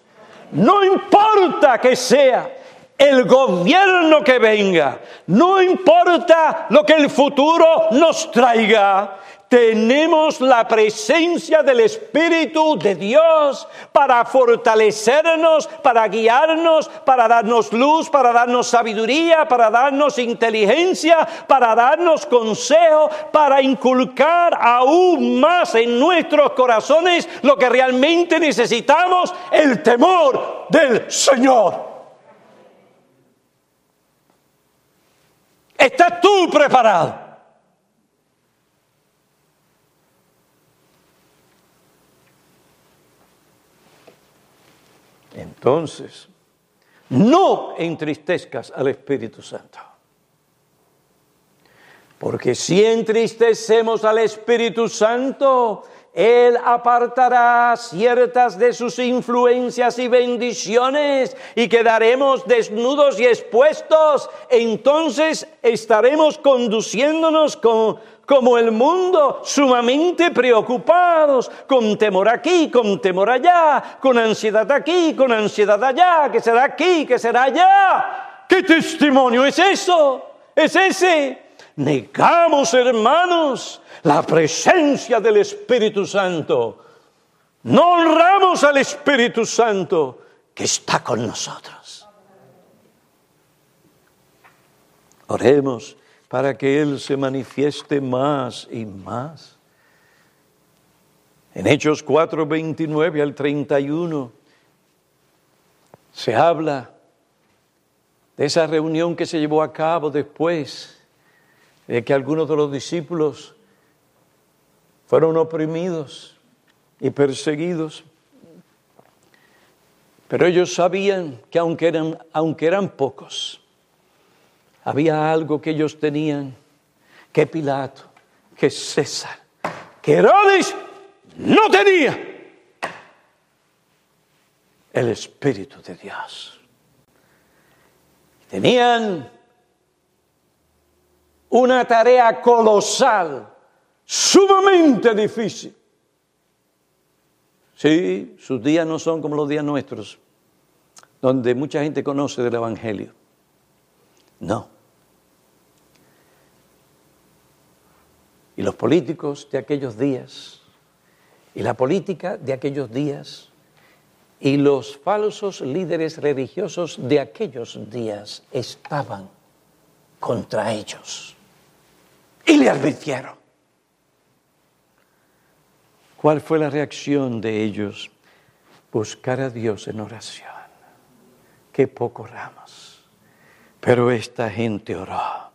No importa que sea el gobierno que venga, no importa lo que el futuro nos traiga, tenemos la presencia del Espíritu de Dios para fortalecernos, para guiarnos, para darnos luz, para darnos sabiduría, para darnos inteligencia, para darnos consejo, para inculcar aún más en nuestros corazones lo que realmente necesitamos, el temor del Señor. ¿Estás tú preparado? Entonces, no entristezcas al Espíritu Santo. Porque si entristecemos al Espíritu Santo, Él apartará ciertas de sus influencias y bendiciones y quedaremos desnudos y expuestos. Entonces estaremos conduciéndonos con, como el mundo, sumamente preocupados, con temor aquí, con temor allá, con ansiedad aquí, con ansiedad allá, que será aquí, que será allá. ¿Qué testimonio es eso? ¿Es ese? Negamos, hermanos, la presencia del Espíritu Santo. No honramos al Espíritu Santo que está con nosotros. Oremos para que Él se manifieste más y más. En Hechos 4, 29 al 31 se habla de esa reunión que se llevó a cabo después de que algunos de los discípulos fueron oprimidos y perseguidos. Pero ellos sabían que aunque eran, aunque eran pocos, había algo que ellos tenían, que Pilato, que César, que Herodes no tenía. El Espíritu de Dios. Tenían una tarea colosal, sumamente difícil. Sí, sus días no son como los días nuestros, donde mucha gente conoce del Evangelio. No. Y los políticos de aquellos días, y la política de aquellos días, y los falsos líderes religiosos de aquellos días estaban contra ellos. Y le advirtieron. ¿Cuál fue la reacción de ellos? Buscar a Dios en oración. Qué poco oramos. Pero esta gente oró.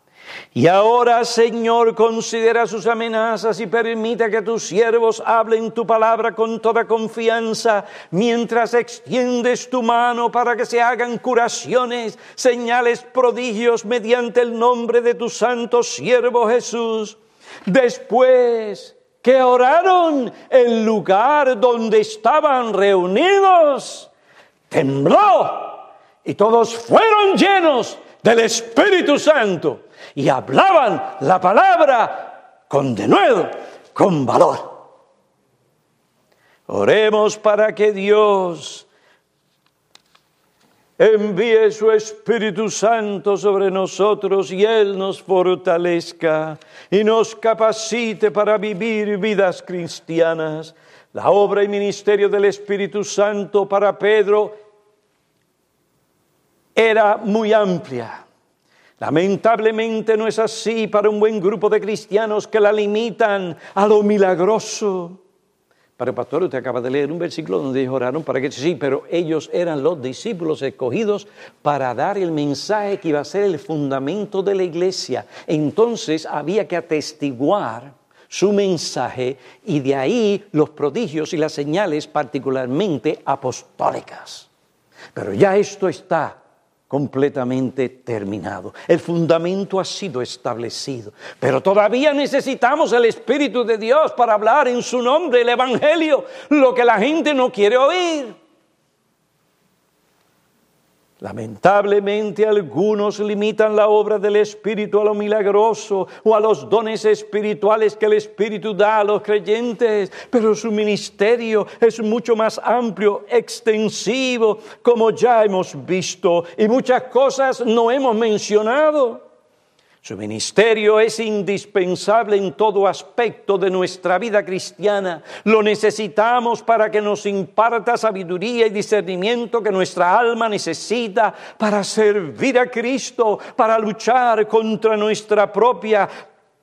Y ahora, Señor, considera sus amenazas y permita que tus siervos hablen tu palabra con toda confianza, mientras extiendes tu mano para que se hagan curaciones, señales, prodigios mediante el nombre de tu santo siervo Jesús. Después que oraron, el lugar donde estaban reunidos tembló y todos fueron llenos del Espíritu Santo y hablaban la palabra con denuedo, con valor. Oremos para que Dios envíe su Espíritu Santo sobre nosotros y Él nos fortalezca y nos capacite para vivir vidas cristianas. La obra y ministerio del Espíritu Santo para Pedro era muy amplia. Lamentablemente no es así para un buen grupo de cristianos que la limitan a lo milagroso. Pero pastor, usted acaba de leer un versículo donde oraron para que sí, pero ellos eran los discípulos escogidos para dar el mensaje que iba a ser el fundamento de la iglesia. Entonces había que atestiguar su mensaje y de ahí los prodigios y las señales particularmente apostólicas. Pero ya esto está completamente terminado. El fundamento ha sido establecido, pero todavía necesitamos el Espíritu de Dios para hablar en su nombre el Evangelio, lo que la gente no quiere oír. Lamentablemente algunos limitan la obra del Espíritu a lo milagroso o a los dones espirituales que el Espíritu da a los creyentes, pero su ministerio es mucho más amplio, extensivo, como ya hemos visto, y muchas cosas no hemos mencionado. Su ministerio es indispensable en todo aspecto de nuestra vida cristiana. Lo necesitamos para que nos imparta sabiduría y discernimiento que nuestra alma necesita para servir a Cristo, para luchar contra nuestra propia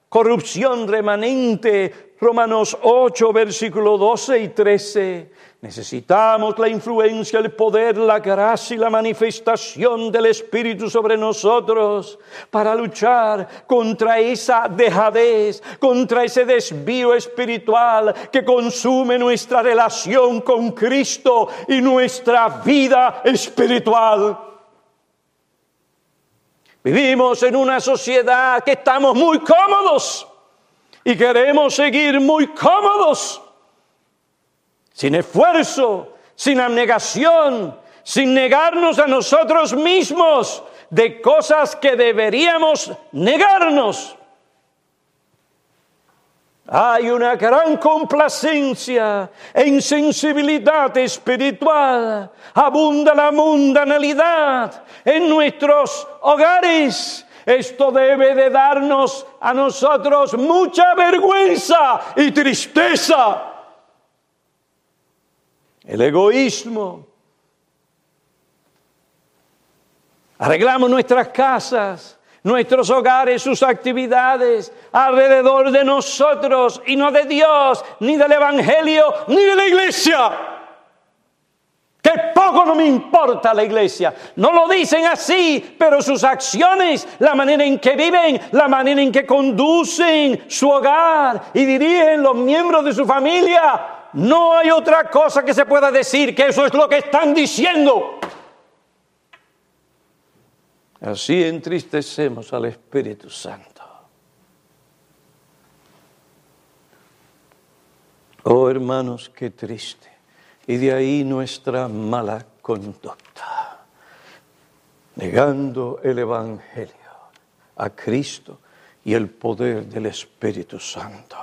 corrupción remanente. Romanos 8, versículo 12 y 13. Necesitamos la influencia, el poder, la gracia y la manifestación del Espíritu sobre nosotros para luchar contra esa dejadez, contra ese desvío espiritual que consume nuestra relación con Cristo y nuestra vida espiritual. Vivimos en una sociedad que estamos muy cómodos y queremos seguir muy cómodos sin esfuerzo, sin abnegación, sin negarnos a nosotros mismos de cosas que deberíamos negarnos. Hay una gran complacencia e insensibilidad espiritual. Abunda la mundanalidad en nuestros hogares. Esto debe de darnos a nosotros mucha vergüenza y tristeza el egoísmo. Arreglamos nuestras casas, nuestros hogares, sus actividades alrededor de nosotros y no de Dios, ni del Evangelio, ni de la iglesia. Que poco no me importa la iglesia. No lo dicen así, pero sus acciones, la manera en que viven, la manera en que conducen su hogar y dirigen los miembros de su familia, no hay otra cosa que se pueda decir que eso es lo que están diciendo. Así entristecemos al Espíritu Santo. Oh hermanos, qué triste. Y de ahí nuestra mala conducta. Negando el Evangelio a Cristo y el poder del Espíritu Santo.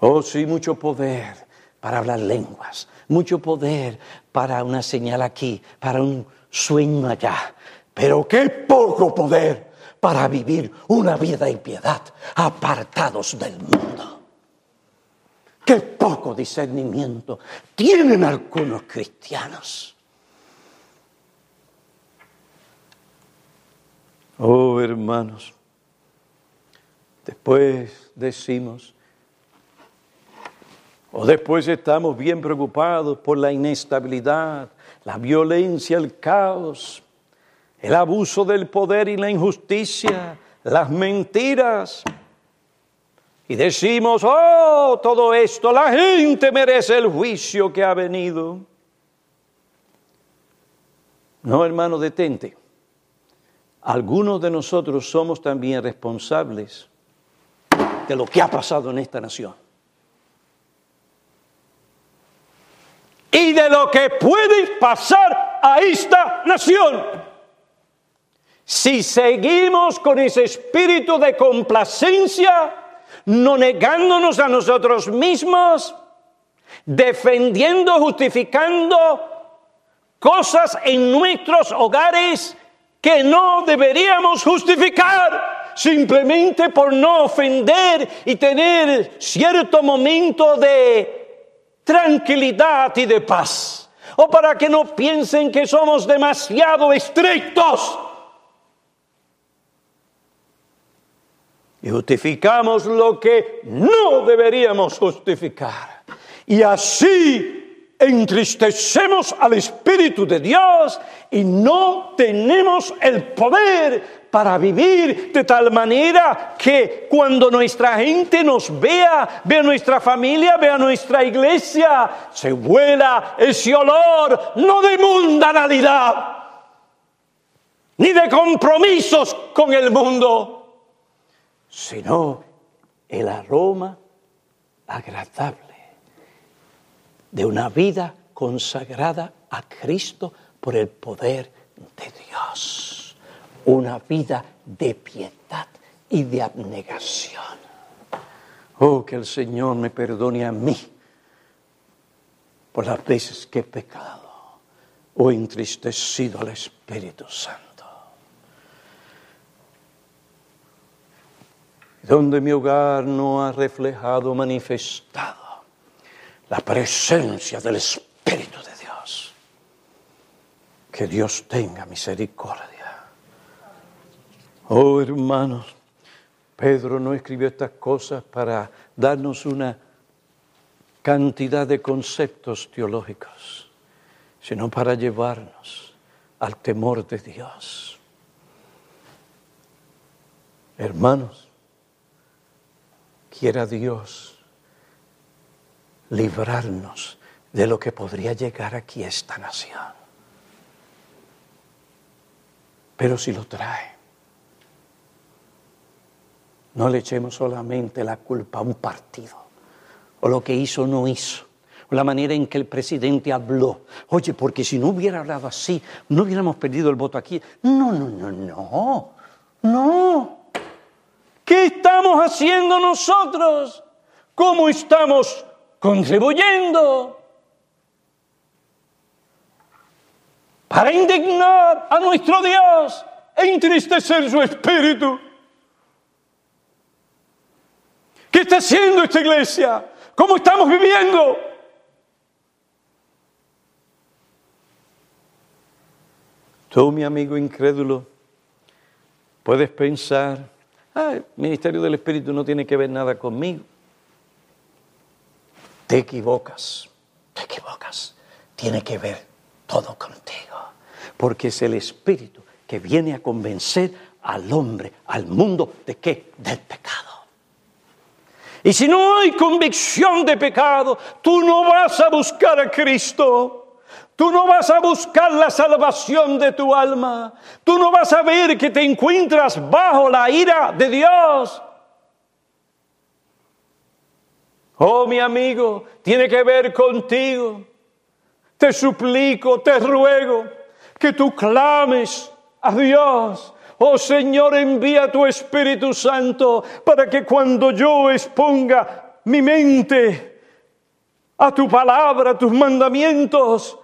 Oh, sí, mucho poder para hablar lenguas, mucho poder para una señal aquí, para un sueño allá, pero qué poco poder para vivir una vida de piedad apartados del mundo. Qué poco discernimiento tienen algunos cristianos. Oh hermanos, después decimos, o después estamos bien preocupados por la inestabilidad, la violencia, el caos, el abuso del poder y la injusticia, las mentiras. Y decimos, oh, todo esto, la gente merece el juicio que ha venido. No, hermano, detente. Algunos de nosotros somos también responsables de lo que ha pasado en esta nación. y de lo que puede pasar a esta nación. Si seguimos con ese espíritu de complacencia, no negándonos a nosotros mismos, defendiendo, justificando cosas en nuestros hogares que no deberíamos justificar simplemente por no ofender y tener cierto momento de tranquilidad y de paz. O para que no piensen que somos demasiado estrictos. Justificamos lo que no deberíamos justificar. Y así entristecemos al Espíritu de Dios y no tenemos el poder para vivir de tal manera que cuando nuestra gente nos vea, vea nuestra familia, vea nuestra iglesia, se vuela ese olor no de mundanalidad, ni de compromisos con el mundo, sino el aroma agradable de una vida consagrada a Cristo por el poder de Dios una vida de piedad y de abnegación. Oh, que el Señor me perdone a mí por las veces que he pecado o entristecido al Espíritu Santo. Donde mi hogar no ha reflejado, manifestado la presencia del Espíritu de Dios. Que Dios tenga misericordia. Oh hermanos, Pedro no escribió estas cosas para darnos una cantidad de conceptos teológicos, sino para llevarnos al temor de Dios. Hermanos, quiera Dios librarnos de lo que podría llegar aquí a esta nación. Pero si lo trae, no le echemos solamente la culpa a un partido, o lo que hizo o no hizo, o la manera en que el presidente habló. Oye, porque si no hubiera hablado así, no hubiéramos perdido el voto aquí. No, no, no, no, no. ¿Qué estamos haciendo nosotros? ¿Cómo estamos contribuyendo para indignar a nuestro Dios e entristecer su espíritu. ¿Qué está haciendo esta iglesia? ¿Cómo estamos viviendo? Tú, mi amigo incrédulo, puedes pensar, ah, el ministerio del Espíritu no tiene que ver nada conmigo. Te equivocas, te equivocas. Tiene que ver todo contigo. Porque es el Espíritu que viene a convencer al hombre, al mundo, de qué? Del pecado. Y si no hay convicción de pecado, tú no vas a buscar a Cristo. Tú no vas a buscar la salvación de tu alma. Tú no vas a ver que te encuentras bajo la ira de Dios. Oh, mi amigo, tiene que ver contigo. Te suplico, te ruego que tú clames a Dios. Oh Señor, envía tu Espíritu Santo para que cuando yo exponga mi mente a tu palabra, a tus mandamientos,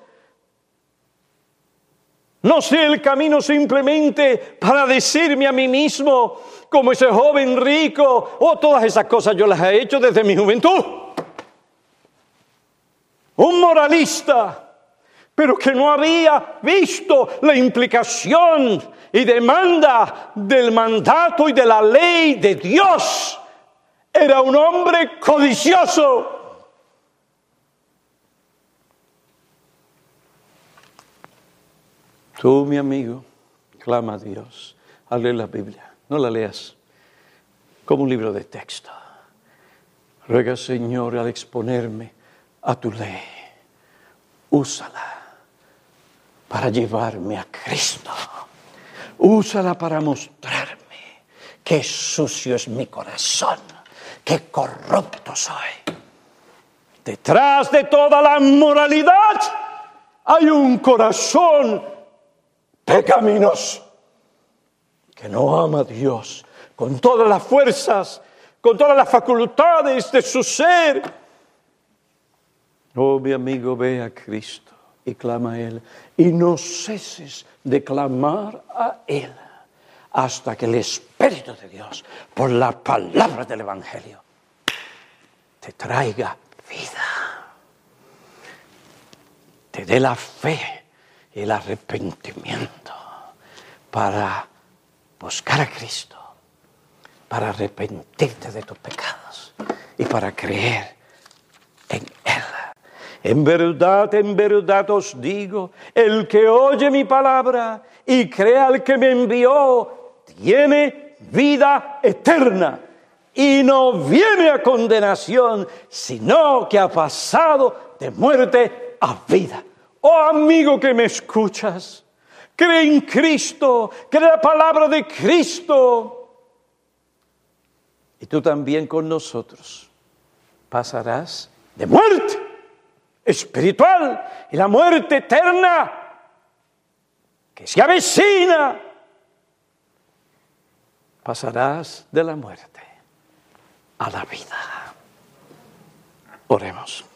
no sea el camino simplemente para decirme a mí mismo, como ese joven rico, oh, todas esas cosas yo las he hecho desde mi juventud. Un moralista, pero que no había visto la implicación y demanda del mandato y de la ley de Dios. Era un hombre codicioso Tú, mi amigo, clama a Dios al leer la Biblia. No la leas como un libro de texto. Ruega, Señor, al exponerme a tu ley, úsala para llevarme a Cristo. Úsala para mostrarme qué sucio es mi corazón, qué corrupto soy. Detrás de toda la moralidad hay un corazón pecaminos, que no ama a Dios con todas las fuerzas, con todas las facultades de su ser. Oh, mi amigo, ve a Cristo y clama a Él. Y no ceses de clamar a Él hasta que el Espíritu de Dios, por la palabra del Evangelio, te traiga vida, te dé la fe el arrepentimiento para buscar a Cristo, para arrepentirte de tus pecados y para creer en Él. En verdad, en verdad os digo, el que oye mi palabra y crea al que me envió, tiene vida eterna y no viene a condenación, sino que ha pasado de muerte a vida. Oh amigo que me escuchas, cree en Cristo, cree la palabra de Cristo. Y tú también con nosotros pasarás de muerte espiritual y la muerte eterna que se avecina. Pasarás de la muerte a la vida. Oremos.